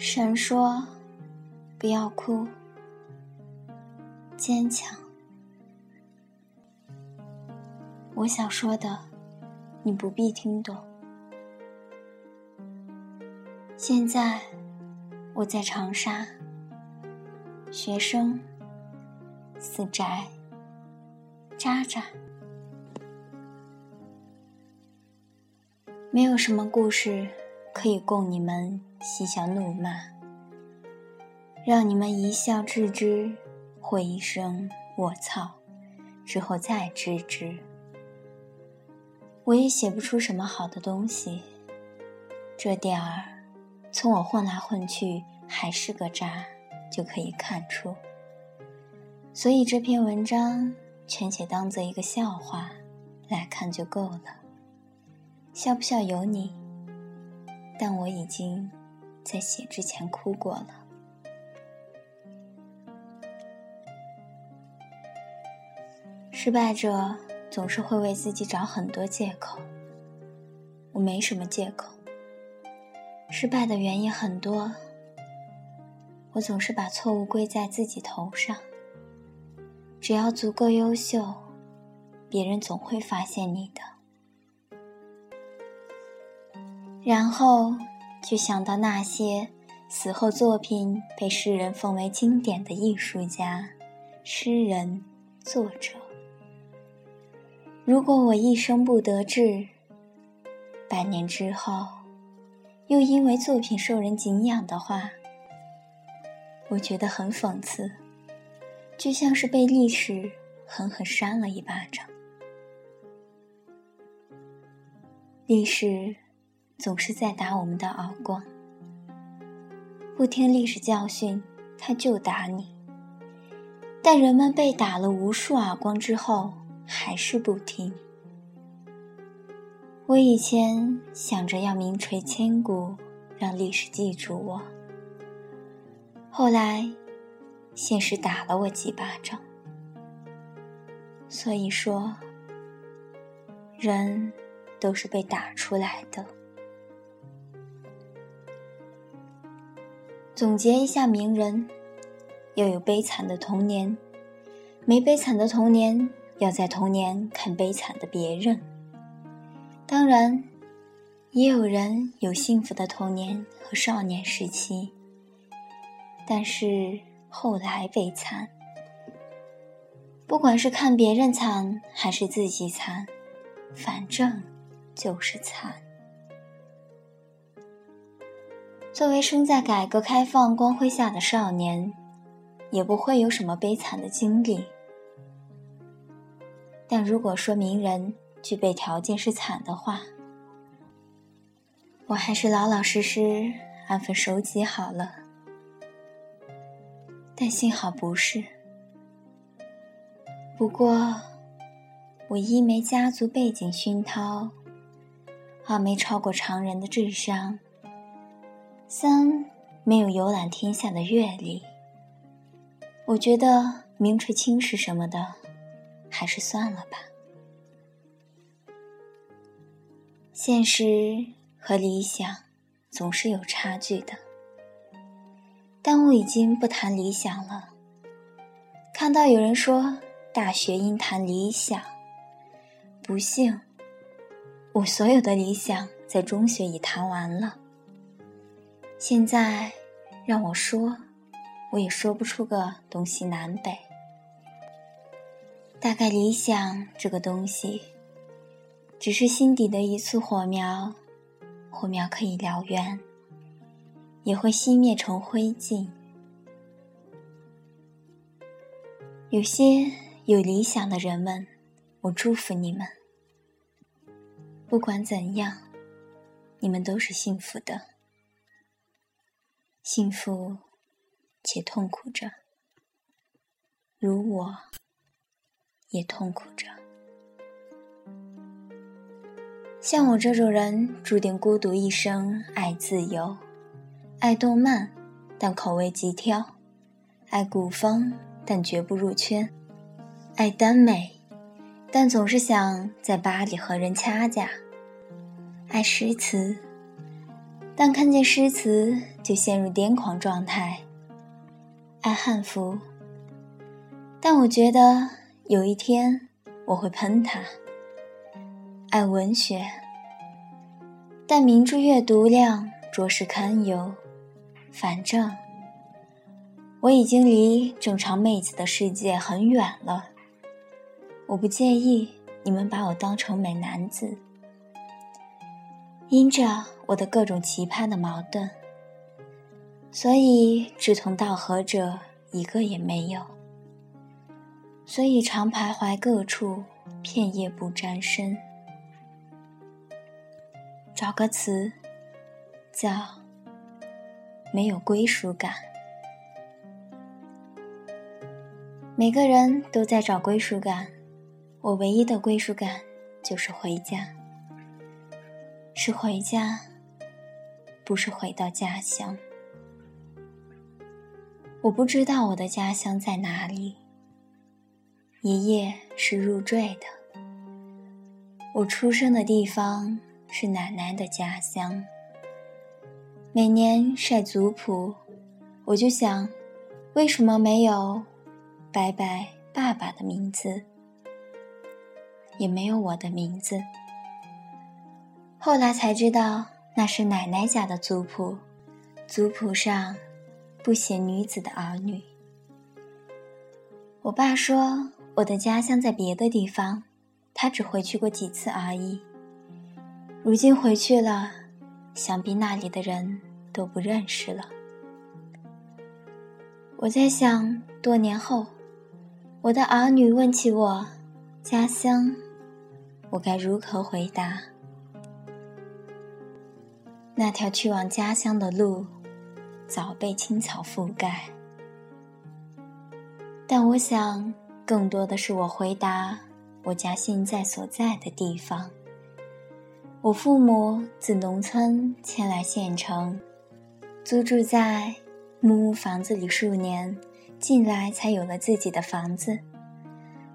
神说：“不要哭，坚强。”我想说的，你不必听懂。现在我在长沙，学生，死宅，渣渣。没有什么故事可以供你们嬉笑怒骂，让你们一笑置之，或一声“我操”之后再知之。我也写不出什么好的东西，这点儿从我混来混去还是个渣就可以看出。所以这篇文章全且当做一个笑话来看就够了。笑不笑由你，但我已经在写之前哭过了。失败者总是会为自己找很多借口，我没什么借口。失败的原因很多，我总是把错误归在自己头上。只要足够优秀，别人总会发现你的。然后就想到那些死后作品被世人奉为经典的艺术家、诗人、作者。如果我一生不得志，百年之后又因为作品受人敬仰的话，我觉得很讽刺，就像是被历史狠狠扇了一巴掌。历史。总是在打我们的耳光，不听历史教训，他就打你。但人们被打了无数耳光之后，还是不听。我以前想着要名垂千古，让历史记住我。后来，现实打了我几巴掌。所以说，人都是被打出来的。总结一下名人：要有悲惨的童年，没悲惨的童年，要在童年看悲惨的别人。当然，也有人有幸福的童年和少年时期，但是后来悲惨。不管是看别人惨还是自己惨，反正就是惨。作为生在改革开放光辉下的少年，也不会有什么悲惨的经历。但如果说名人具备条件是惨的话，我还是老老实实安分守己好了。但幸好不是。不过，我一没家族背景熏陶，二没超过常人的智商。三没有游览天下的阅历，我觉得名垂青史什么的，还是算了吧。现实和理想总是有差距的，但我已经不谈理想了。看到有人说大学应谈理想，不幸，我所有的理想在中学已谈完了。现在让我说，我也说不出个东西南北。大概理想这个东西，只是心底的一簇火苗，火苗可以燎原，也会熄灭成灰烬。有些有理想的人们，我祝福你们。不管怎样，你们都是幸福的。幸福且痛苦着，如我也痛苦着。像我这种人，注定孤独一生。爱自由，爱动漫，但口味极挑；爱古风，但绝不入圈；爱耽美，但总是想在巴黎和人掐架；爱诗词。但看见诗词，就陷入癫狂状态。爱汉服，但我觉得有一天我会喷它。爱文学，但名著阅读量着实堪忧。反正我已经离正常妹子的世界很远了。我不介意你们把我当成美男子。因着我的各种奇葩的矛盾，所以志同道合者一个也没有，所以常徘徊各处，片叶不沾身。找个词，叫没有归属感。每个人都在找归属感，我唯一的归属感就是回家。是回家，不是回到家乡。我不知道我的家乡在哪里。一夜是入赘的。我出生的地方是奶奶的家乡。每年晒族谱，我就想，为什么没有白白爸爸的名字，也没有我的名字？后来才知道，那是奶奶家的族谱，族谱上不写女子的儿女。我爸说我的家乡在别的地方，他只回去过几次而已。如今回去了，想必那里的人都不认识了。我在想，多年后，我的儿女问起我家乡，我该如何回答？那条去往家乡的路，早被青草覆盖。但我想，更多的是我回答我家现在所在的地方。我父母自农村迁来县城，租住在木屋房子里数年，近来才有了自己的房子。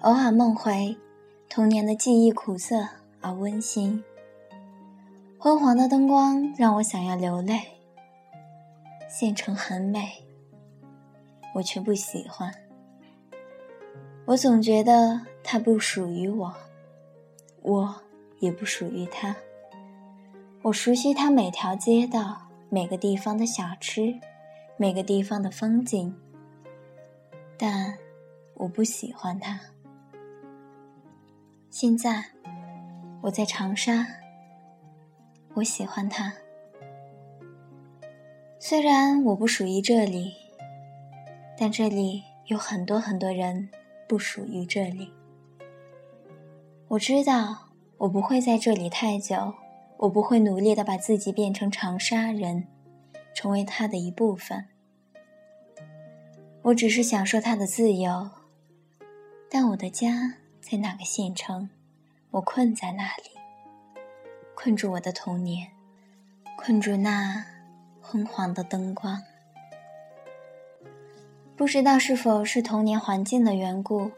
偶尔梦回童年的记忆，苦涩而温馨。昏黄的灯光让我想要流泪。县城很美，我却不喜欢。我总觉得它不属于我，我也不属于它。我熟悉它每条街道、每个地方的小吃、每个地方的风景，但我不喜欢它。现在我在长沙。我喜欢他，虽然我不属于这里，但这里有很多很多人不属于这里。我知道我不会在这里太久，我不会努力的把自己变成长沙人，成为他的一部分。我只是享受他的自由，但我的家在哪个县城？我困在那里。困住我的童年，困住那昏黄的灯光。不知道是否是童年环境的缘故，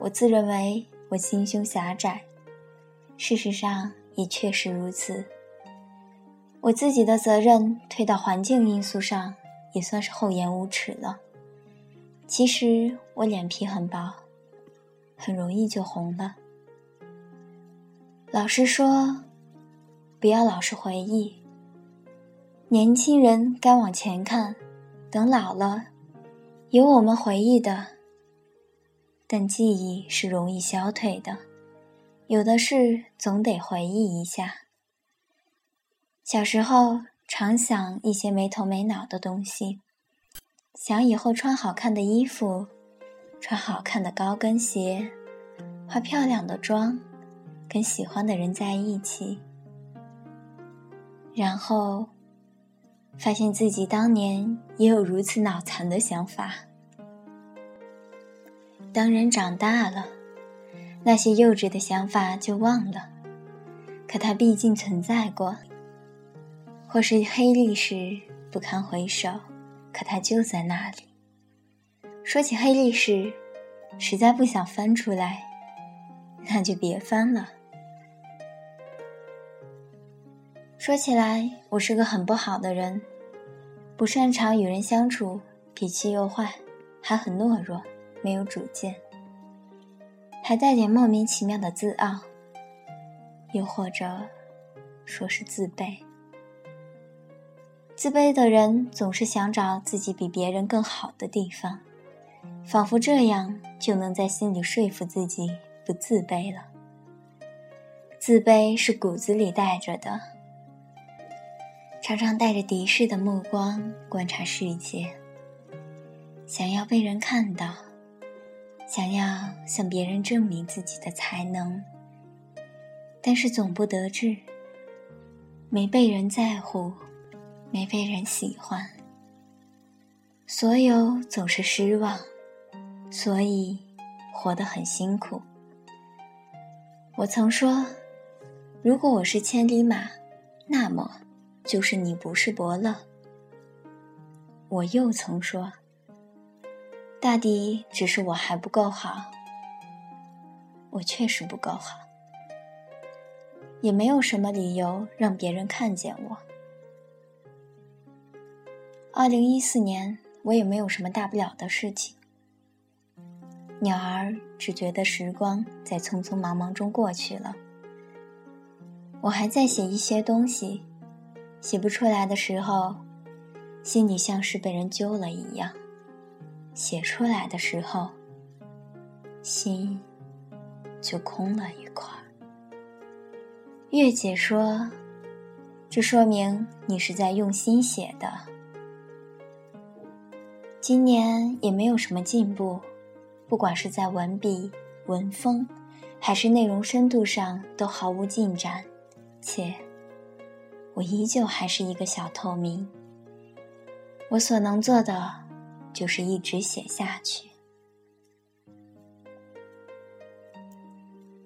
我自认为我心胸狭窄。事实上也确实如此。我自己的责任推到环境因素上，也算是厚颜无耻了。其实我脸皮很薄，很容易就红了。老师说。不要老是回忆。年轻人该往前看，等老了，有我们回忆的。但记忆是容易消退的，有的事总得回忆一下。小时候常想一些没头没脑的东西，想以后穿好看的衣服，穿好看的高跟鞋，化漂亮的妆，跟喜欢的人在一起。然后，发现自己当年也有如此脑残的想法。当人长大了，那些幼稚的想法就忘了。可它毕竟存在过，或是黑历史不堪回首，可它就在那里。说起黑历史，实在不想翻出来，那就别翻了。说起来，我是个很不好的人，不擅长与人相处，脾气又坏，还很懦弱，没有主见，还带点莫名其妙的自傲，又或者说是自卑。自卑的人总是想找自己比别人更好的地方，仿佛这样就能在心里说服自己不自卑了。自卑是骨子里带着的，常常带着敌视的目光观察世界，想要被人看到，想要向别人证明自己的才能，但是总不得志，没被人在乎。没被人喜欢，所有总是失望，所以活得很辛苦。我曾说，如果我是千里马，那么就是你不是伯乐。我又曾说，大抵只是我还不够好。我确实不够好，也没有什么理由让别人看见我。二零一四年，我也没有什么大不了的事情。鸟儿只觉得时光在匆匆忙忙中过去了。我还在写一些东西，写不出来的时候，心里像是被人揪了一样；写出来的时候，心就空了一块。月姐说：“这说明你是在用心写的。”今年也没有什么进步，不管是在文笔、文风，还是内容深度上，都毫无进展。且，我依旧还是一个小透明。我所能做的，就是一直写下去。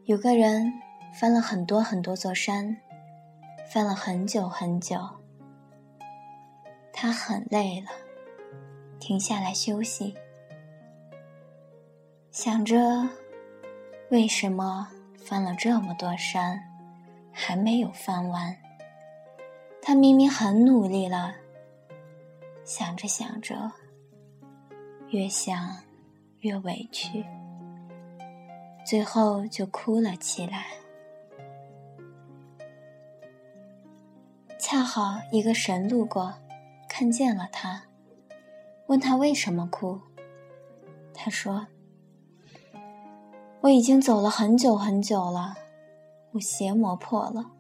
有个人翻了很多很多座山，翻了很久很久，他很累了。停下来休息，想着为什么翻了这么多山还没有翻完？他明明很努力了。想着想着，越想越委屈，最后就哭了起来。恰好一个神路过，看见了他。问他为什么哭，他说：“我已经走了很久很久了，我鞋磨破了，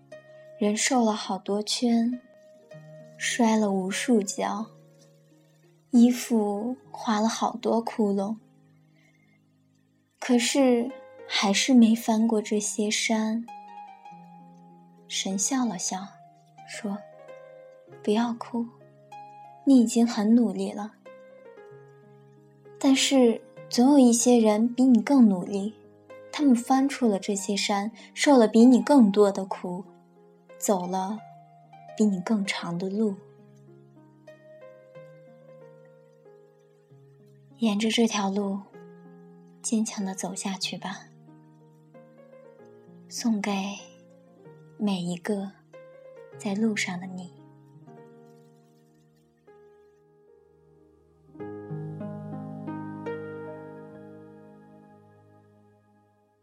人瘦了好多圈，摔了无数跤，衣服划了好多窟窿，可是还是没翻过这些山。”神笑了笑，说：“不要哭，你已经很努力了。”但是，总有一些人比你更努力，他们翻出了这些山，受了比你更多的苦，走了比你更长的路。沿着这条路，坚强的走下去吧。送给每一个在路上的你。